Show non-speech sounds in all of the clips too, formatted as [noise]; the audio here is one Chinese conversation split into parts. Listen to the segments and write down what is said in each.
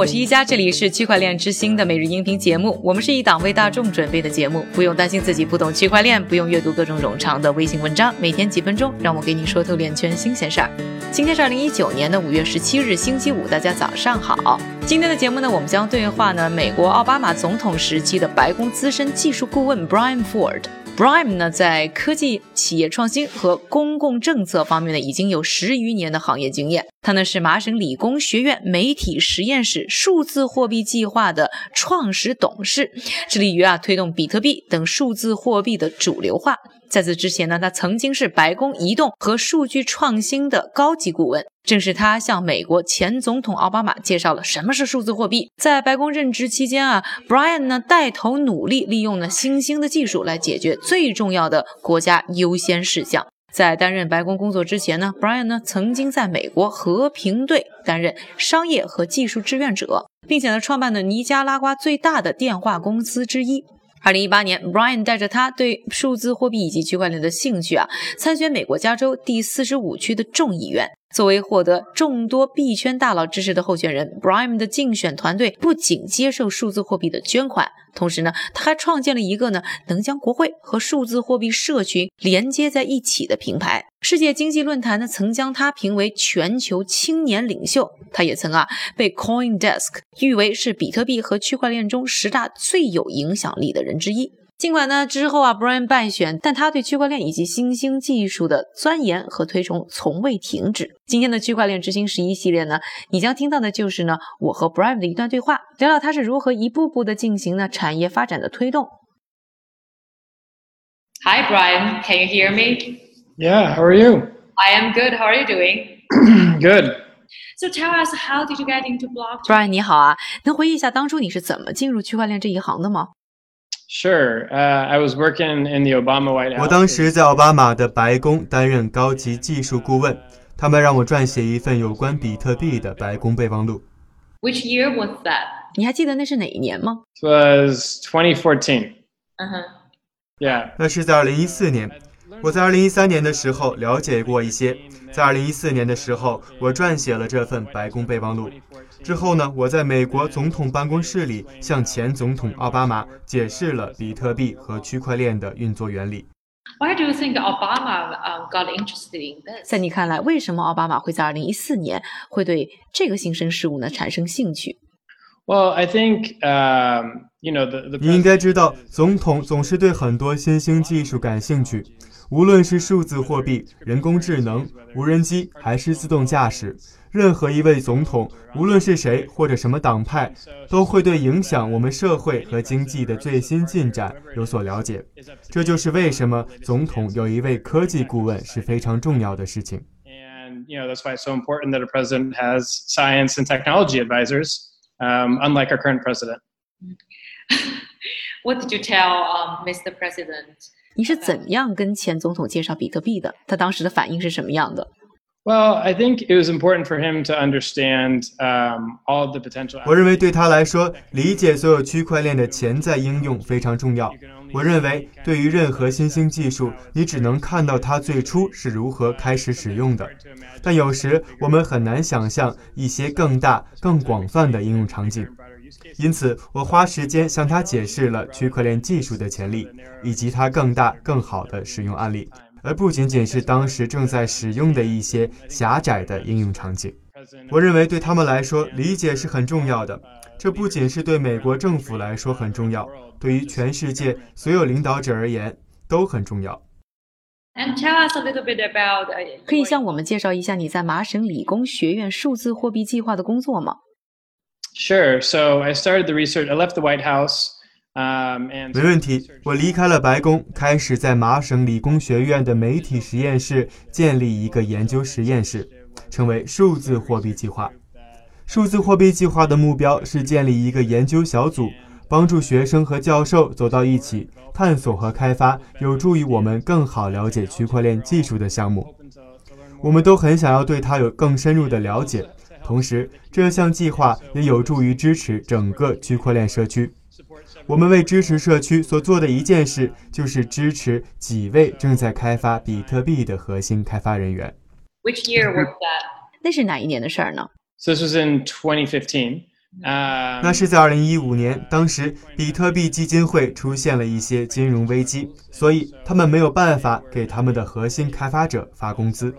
我是一加，这里是区块链之星的每日音频节目。我们是一档为大众准备的节目，不用担心自己不懂区块链，不用阅读各种冗长的微信文章，每天几分钟，让我给你说透链圈新鲜事儿。今天是二零一九年的五月十七日，星期五，大家早上好。今天的节目呢，我们将对话呢美国奥巴马总统时期的白宫资深技术顾问 Brian Ford。Brian 呢，在科技企业创新和公共政策方面呢，已经有十余年的行业经验。他呢是麻省理工学院媒体实验室数字货币计划的创始董事，致力于啊推动比特币等数字货币的主流化。在此之前呢，他曾经是白宫移动和数据创新的高级顾问。正是他向美国前总统奥巴马介绍了什么是数字货币。在白宫任职期间啊，Brian 呢带头努力利用呢新兴的技术来解决最重要的国家优先事项。在担任白宫工作之前呢，Brian 呢曾经在美国和平队担任商业和技术志愿者，并且呢创办了尼加拉瓜最大的电话公司之一。二零一八年，Brian 带着他对数字货币以及区块链的兴趣啊，参选美国加州第四十五区的众议院。作为获得众多币圈大佬支持的候选人，Brian 的竞选团队不仅接受数字货币的捐款，同时呢，他还创建了一个呢能将国会和数字货币社群连接在一起的平台。世界经济论坛呢曾将他评为全球青年领袖，他也曾啊被 CoinDesk 誉为是比特币和区块链中十大最有影响力的人之一。尽管呢之后啊，Brian 败选，但他对区块链以及新兴技术的钻研和推崇从未停止。今天的区块链之星十一系列呢，你将听到的就是呢我和 Brian 的一段对话，聊聊他是如何一步步的进行呢产业发展的推动。Hi Brian, can you hear me? Yeah, how are you? I am good. How are you doing? Good. So tell us, how did you get into blockchain? Brian 你好啊，能回忆一下当初你是怎么进入区块链这一行的吗？Sure. Uh, I was working in the Obama White House. 我当时在奥巴马的白宫担任高级技术顾问，他们让我撰写一份有关比特币的白宫备忘录。Which year was that? 你还记得那是哪一年吗？It was 2014. Uh-huh. Yeah. 那是在二零一四年。我在二零一三年的时候了解过一些，在二零一四年的时候，我撰写了这份白宫备忘录。之后呢，我在美国总统办公室里向前总统奥巴马解释了比特币和区块链的运作原理。Why do you think Obama um, got interested in this? 在你看来，为什么奥巴马会在二零一四年会对这个新生事物呢产生兴趣？Well, I think um, you know the the 你应该知道，总统总是对很多新兴技术感兴趣，无论是数字货币、人工智能、无人机，还是自动驾驶。任何一位总统，无论是谁或者什么党派，都会对影响我们社会和经济的最新进展有所了解。这就是为什么总统有一位科技顾问是非常重要的事情。and you know that's why it's so important that a president has science and technology advisors, um, unlike our current president. What did you tell um, Mr. President? 你是怎样跟前总统介绍比特币的？他当时的反应是什么样的？Well, I think it was important for him to understand um, all of the potential. 我认为对他来说，理解所有区块链的潜在应用非常重要。我认为，对于任何新兴技术，你只能看到它最初是如何开始使用的，但有时我们很难想象一些更大、更广泛的应用场景。因此，我花时间向他解释了区块链技术的潜力，以及它更大、更好的使用案例，而不仅仅是当时正在使用的一些狭窄的应用场景。我认为对他们来说，理解是很重要的。这不仅是对美国政府来说很重要，对于全世界所有领导者而言都很重要。And tell us a little bit about. Uh, 可以向我们介绍一下你在麻省理工学院数字货币计划的工作吗？Sure. So I started the research. I left the White House. Um, 没问题，我离开了白宫，开始在麻省理工学院的媒体实验室建立一个研究实验室，称为数字货币计划。数字货币计划的目标是建立一个研究小组，帮助学生和教授走到一起，探索和开发有助于我们更好了解区块链技术的项目。我们都很想要对它有更深入的了解，同时这项计划也有助于支持整个区块链社区。我们为支持社区所做的一件事，就是支持几位正在开发比特币的核心开发人员。which year was that? 那是哪一年的事儿呢？So this was in 2015. Um, 那是在2015年，当时比特币基金会出现了一些金融危机，所以他们没有办法给他们的核心开发者发工资。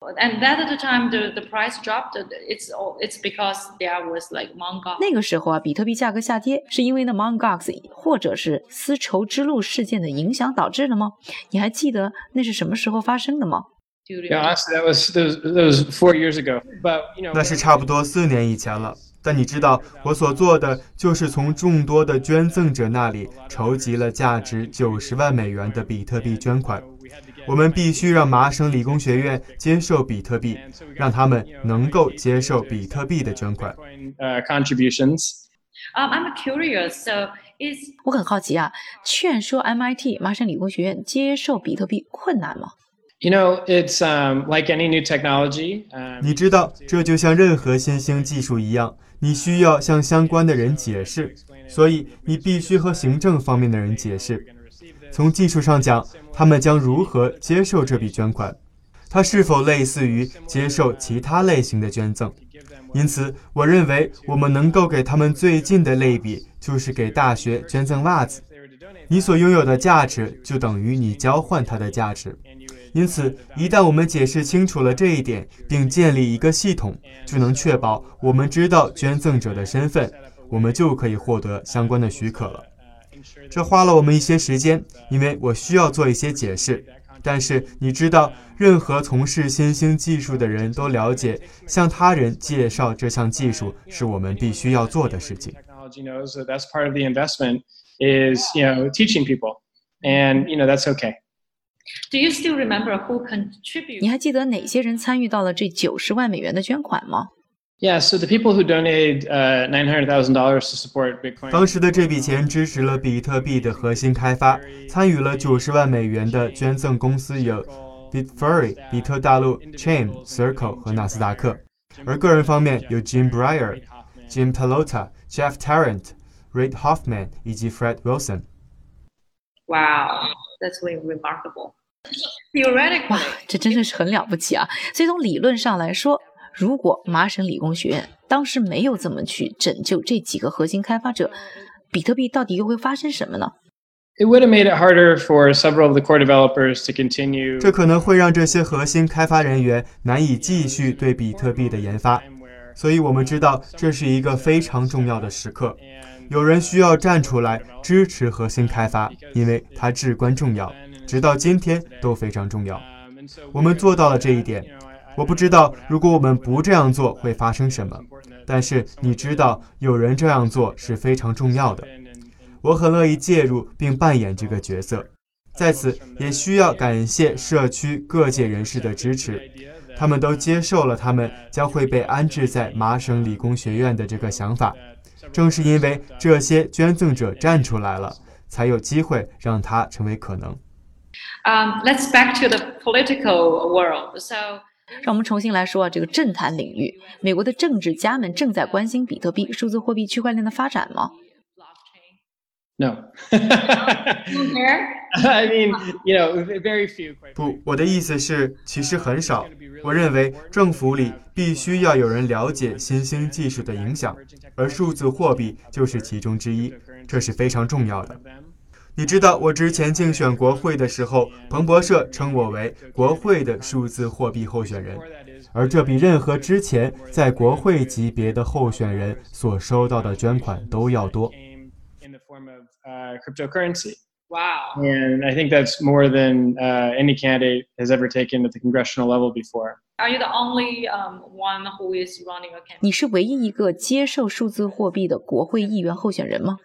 And that at the time the, the price dropped. It's all it's because there was like Mongox. 那个时候啊，比特币价格下跌，是因为呢 Mt. Gox 或者是丝绸之路事件的影响导致的吗？你还记得那是什么时候发生的吗 Yeah, honestly, that was that was, that was four years ago. But you know, 那是差不多四年以前了。但你知道，我所做的就是从众多的捐赠者那里筹集了价值九十万美元的比特币捐款。我们必须让麻省理工学院接受比特币，让他们能够接受比特币的捐款。Uh, contributions. Um, I'm curious. So is 我很好奇啊，劝说 MIT 麻省理工学院接受比特币困难吗？You know, it's um, like any new technology. Um, 你知道，这就像任何新兴技术一样，你需要向相关的人解释，所以你必须和行政方面的人解释。从技术上讲，他们将如何接受这笔捐款？它是否类似于接受其他类型的捐赠？因此，我认为我们能够给他们最近的类比，就是给大学捐赠袜子。你所拥有的价值就等于你交换它的价值。因此，一旦我们解释清楚了这一点，并建立一个系统，就能确保我们知道捐赠者的身份，我们就可以获得相关的许可了。这花了我们一些时间，因为我需要做一些解释。但是你知道，任何从事新兴技术的人都了解，向他人介绍这项技术是我们必须要做的事情。technology knows that that's part of the investment is you know teaching people, and you know that's okay. do you still remember who contributed? 你还记得哪些人参与到了这九十万美元的捐款吗？Yeah, so the people who donated uh, nine hundred thousand dollars to support Bitcoin. 当时的这笔钱支持了比特币的核心开发，参与了九十万美元的捐赠公司有 Bitfury、比特大陆、Chain、Circle 和纳斯达克，而个人方面有 Jim Breyer、Jim Pelota、Jeff Tarrant、Reid Hoffman 以及 Fred Wilson。 Wow, that's really remarkable. Theoretically, 哇，这真的是很了不起啊！所以从理论上来说， 如果麻省理工学院当时没有怎么去拯救这几个核心开发者，比特币到底又会发生什么呢？It would have made it harder for several of the core developers to continue. 这可能会让这些核心开发人员难以继续对比特币的研发，所以我们知道这是一个非常重要的时刻。有人需要站出来支持核心开发，因为它至关重要，直到今天都非常重要。Um, 我们做到了这一点。我不知道如果我们不这样做会发生什么，但是你知道有人这样做是非常重要的。我很乐意介入并扮演这个角色。在此，也需要感谢社区各界人士的支持，他们都接受了他们将会被安置在麻省理工学院的这个想法。正是因为这些捐赠者站出来了，才有机会让它成为可能。um, let's back to the political world. So 让我们重新来说啊，这个政坛领域，美国的政治家们正在关心比特币、数字货币、区块链的发展吗？no. [laughs] I mean, you know, very few. 不，我的意思是，其实很少。我认为政府里必须要有人了解新兴技术的影响，而数字货币就是其中之一，这是非常重要的。你知道，我之前竞选国会的时候，彭博社称我为国会的数字货币候选人，而这比任何之前在国会级别的候选人所收到的捐款都要多。in the form of uh, cryptocurrency. wow. And I think that's more than uh, any candidate has ever taken at the congressional level before. Are you the only um, one who is running a campaign? 你是唯一一个接受数字货币的国会议员候选人吗？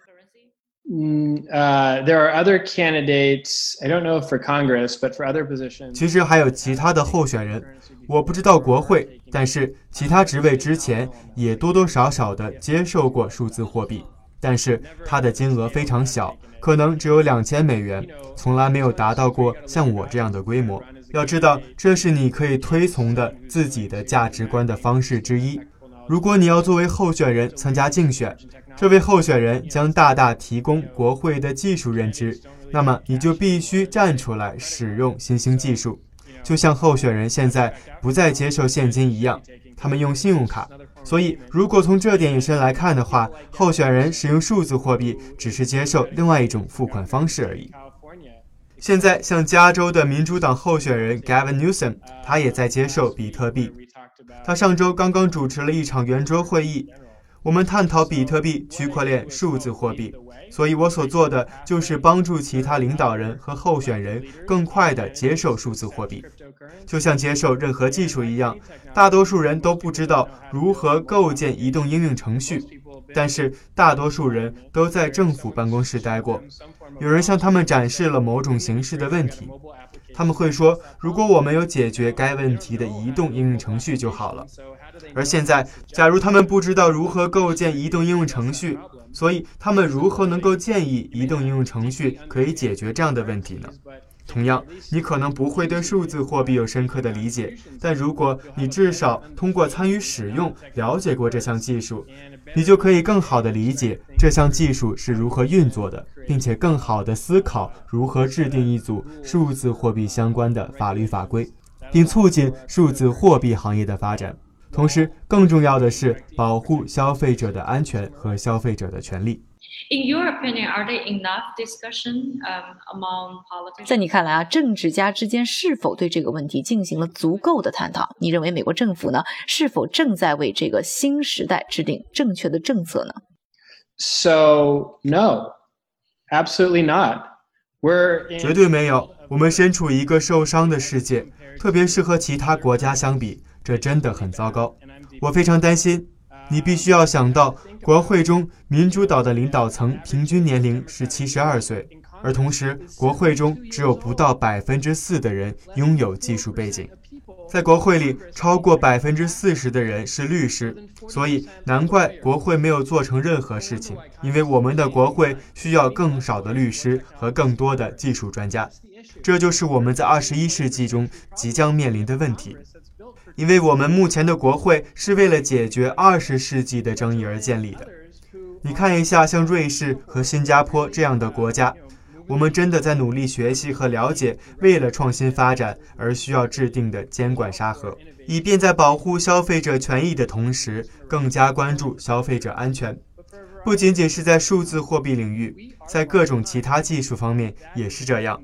Mm, uh, there are other candidates. I don't know if for Congress, but for other positions. 其实还有其他的候选人，我不知道国会，但是其他职位之前也多多少少的接受过数字货币，但是它的金额非常小，可能只有两千美元，从来没有达到过像我这样的规模。要知道，这是你可以推崇的自己的价值观的方式之一。如果你要作为候选人参加竞选，这位候选人将大大提供国会的技术认知，那么你就必须站出来使用新兴技术。就像候选人现在不再接受现金一样，他们用信用卡。所以，如果从这点引申来看的话，候选人使用数字货币只是接受另外一种付款方式而已。现在，像加州的民主党候选人 Gavin Newsom，他也在接受比特币。他上周刚刚主持了一场圆桌会议，我们探讨比特币、区块链、数字货币。所以我所做的就是帮助其他领导人和候选人更快地接受数字货币，就像接受任何技术一样。大多数人都不知道如何构建移动应用程序，但是大多数人都在政府办公室待过。有人向他们展示了某种形式的问题，他们会说：“如果我们有解决该问题的移动应用程序就好了。”而现在，假如他们不知道如何构建移动应用程序，所以他们如何能够建议移动应用程序可以解决这样的问题呢？同样，你可能不会对数字货币有深刻的理解，但如果你至少通过参与使用了解过这项技术，你就可以更好地理解这项技术是如何运作的，并且更好地思考如何制定一组数字货币相关的法律法规，并促进数字货币行业的发展。同时，更重要的是保护消费者的安全和消费者的权利。In your opinion, are there enough discussion among politicians? 在你看来啊，政治家之间是否对这个问题进行了足够的探讨？你认为美国政府呢，是否正在为这个新时代制定正确的政策呢？So no, absolutely not. We're 绝对没有。我们身处一个受伤的世界，特别是和其他国家相比，这真的很糟糕。我非常担心。你必须要想到，国会中民主党的领导层平均年龄是七十二岁，而同时国会中只有不到百分之四的人拥有技术背景。在国会里，超过百分之四十的人是律师，所以难怪国会没有做成任何事情。因为我们的国会需要更少的律师和更多的技术专家，这就是我们在二十一世纪中即将面临的问题。因为我们目前的国会是为了解决二十世纪的争议而建立的。你看一下，像瑞士和新加坡这样的国家，我们真的在努力学习和了解，为了创新发展而需要制定的监管沙盒，以便在保护消费者权益的同时，更加关注消费者安全。不仅仅是在数字货币领域，在各种其他技术方面也是这样。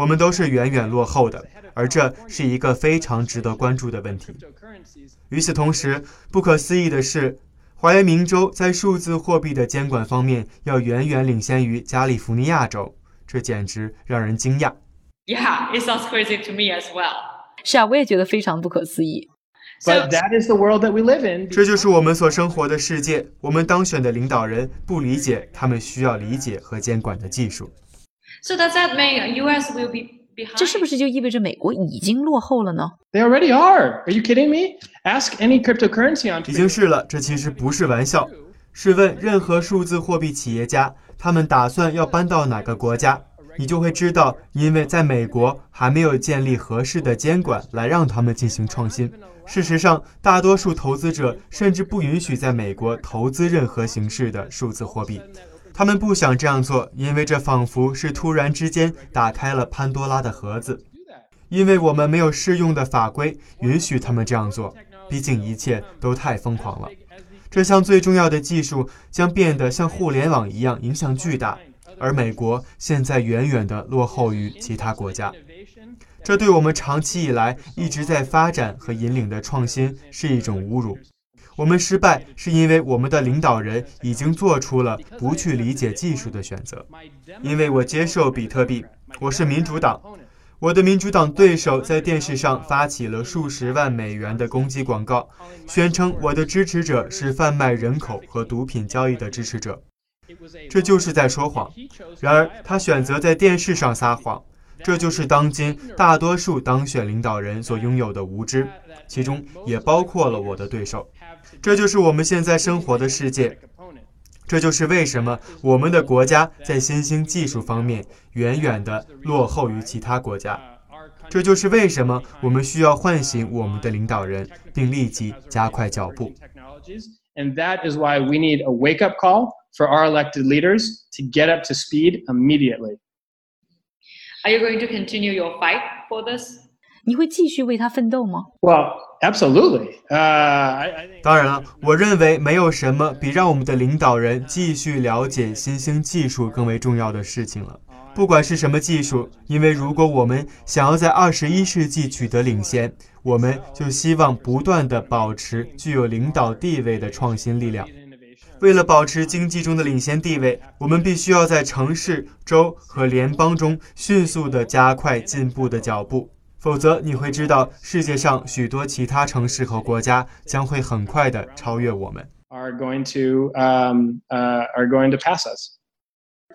我们都是远远落后的。而这是一个非常值得关注的问题。与此同时，不可思议的是，华约明州在数字货币的监管方面要远远领先于加利福尼亚州，这简直让人惊讶。Yeah, it sounds crazy to me as well. 是啊，我也觉得非常不可思议。But that is the world that we live in. 这就是我们所生活的世界。我们当选的领导人不理解他们需要理解和监管的技术。So does that mean U.S. will be behind? 这是不是就意味着美国已经落后了呢？They already are. Are you kidding me? Ask any cryptocurrency on. 已经是了，这其实不是玩笑。试问任何数字货币企业家，他们打算要搬到哪个国家？你就会知道，因为在美国还没有建立合适的监管来让他们进行创新。事实上，大多数投资者甚至不允许在美国投资任何形式的数字货币。他们不想这样做，因为这仿佛是突然之间打开了潘多拉的盒子。因为我们没有适用的法规允许他们这样做，毕竟一切都太疯狂了。这项最重要的技术将变得像互联网一样影响巨大，而美国现在远远地落后于其他国家。这对我们长期以来一直在发展和引领的创新是一种侮辱。我们失败是因为我们的领导人已经做出了不去理解技术的选择。因为我接受比特币，我是民主党，我的民主党对手在电视上发起了数十万美元的攻击广告，宣称我的支持者是贩卖人口和毒品交易的支持者，这就是在说谎。然而他选择在电视上撒谎，这就是当今大多数当选领导人所拥有的无知，其中也包括了我的对手。这就是我们现在生活的世界，这就是为什么我们的国家在新兴技术方面远远地落后于其他国家。这就是为什么我们需要唤醒我们的领导人，并立即加快脚步。And that is why we need a wake-up call for our elected leaders to get up to speed immediately. Are you going to continue your fight for this? 你会继续为它奋斗吗？Well, absolutely. Uh, 当然了，我认为没有什么比让我们的领导人继续了解新兴技术更为重要的事情了。不管是什么技术，因为如果我们想要在二十一世纪取得领先，我们就希望不断地保持具有领导地位的创新力量。为了保持经济中的领先地位，我们必须要在城市、州和联邦中迅速地加快进步的脚步，否则你会知道世界上许多其他城市和国家将会很快的超越我们。Are going to um uh are going to pass us.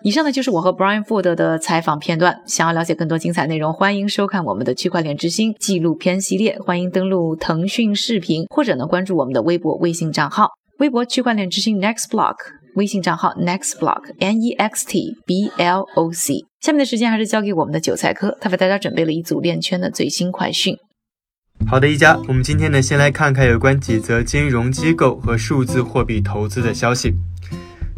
以上呢就是我和 Brian Ford 的采访片段。想要了解更多精彩内容，欢迎收看我们的区块链之星纪录片系列。欢迎登录腾讯视频，或者呢关注我们的微博、微信账号。微博区块链之星 Next Block，微信账号 Next Block N E X T B L O C。下面的时间还是交给我们的韭菜哥，他为大家准备了一组链圈的最新快讯。好的，一家，我们今天呢先来看看有关几则金融机构和数字货币投资的消息。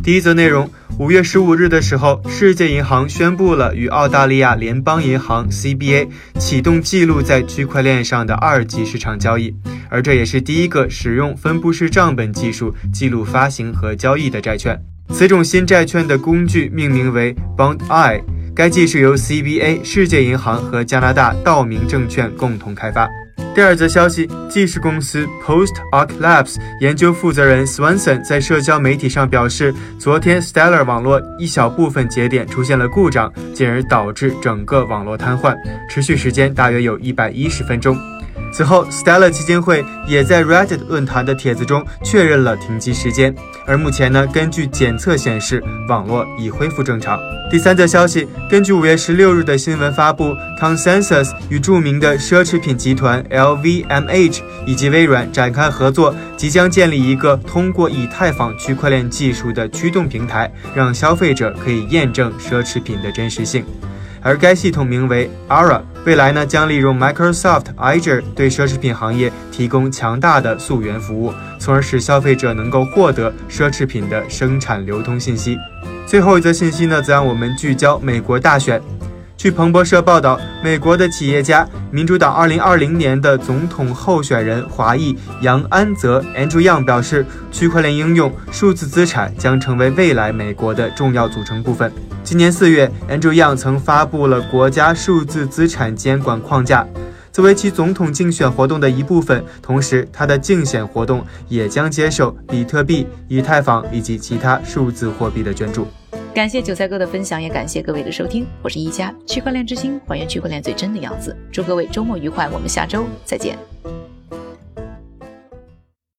第一则内容，五月十五日的时候，世界银行宣布了与澳大利亚联邦银行 CBA 启动记录在区块链上的二级市场交易，而这也是第一个使用分布式账本技术记录发行和交易的债券。此种新债券的工具命名为 Bond I，该技术由 CBA、世界银行和加拿大道明证券共同开发。第二则消息，技术公司 Post Arc Labs 研究负责人 Swanson 在社交媒体上表示，昨天 Stellar 网络一小部分节点出现了故障，进而导致整个网络瘫痪，持续时间大约有一百一十分钟。此后，Stella 基金会也在 Reddit 论坛的帖子中确认了停机时间。而目前呢，根据检测显示，网络已恢复正常。第三则消息，根据五月十六日的新闻发布，Consensus 与著名的奢侈品集团 LVMH 以及微软展开合作，即将建立一个通过以太坊区块链技术的驱动平台，让消费者可以验证奢侈品的真实性。而该系统名为 Aura 未来呢将利用 Microsoft Azure 对奢侈品行业提供强大的溯源服务，从而使消费者能够获得奢侈品的生产流通信息。最后一则信息呢，则让我们聚焦美国大选。据彭博社报道，美国的企业家、民主党2020年的总统候选人华裔杨安泽 Andrew Yang 表示，区块链应用、数字资产将成为未来美国的重要组成部分。今年四月，Andrew Yang 曾发布了国家数字资产监管框架，作为其总统竞选活动的一部分。同时，他的竞选活动也将接受比特币、以太坊以及其他数字货币的捐助。感谢韭菜哥的分享，也感谢各位的收听。我是一加区块链之星，还原区块链最真的样子。祝各位周末愉快，我们下周再见。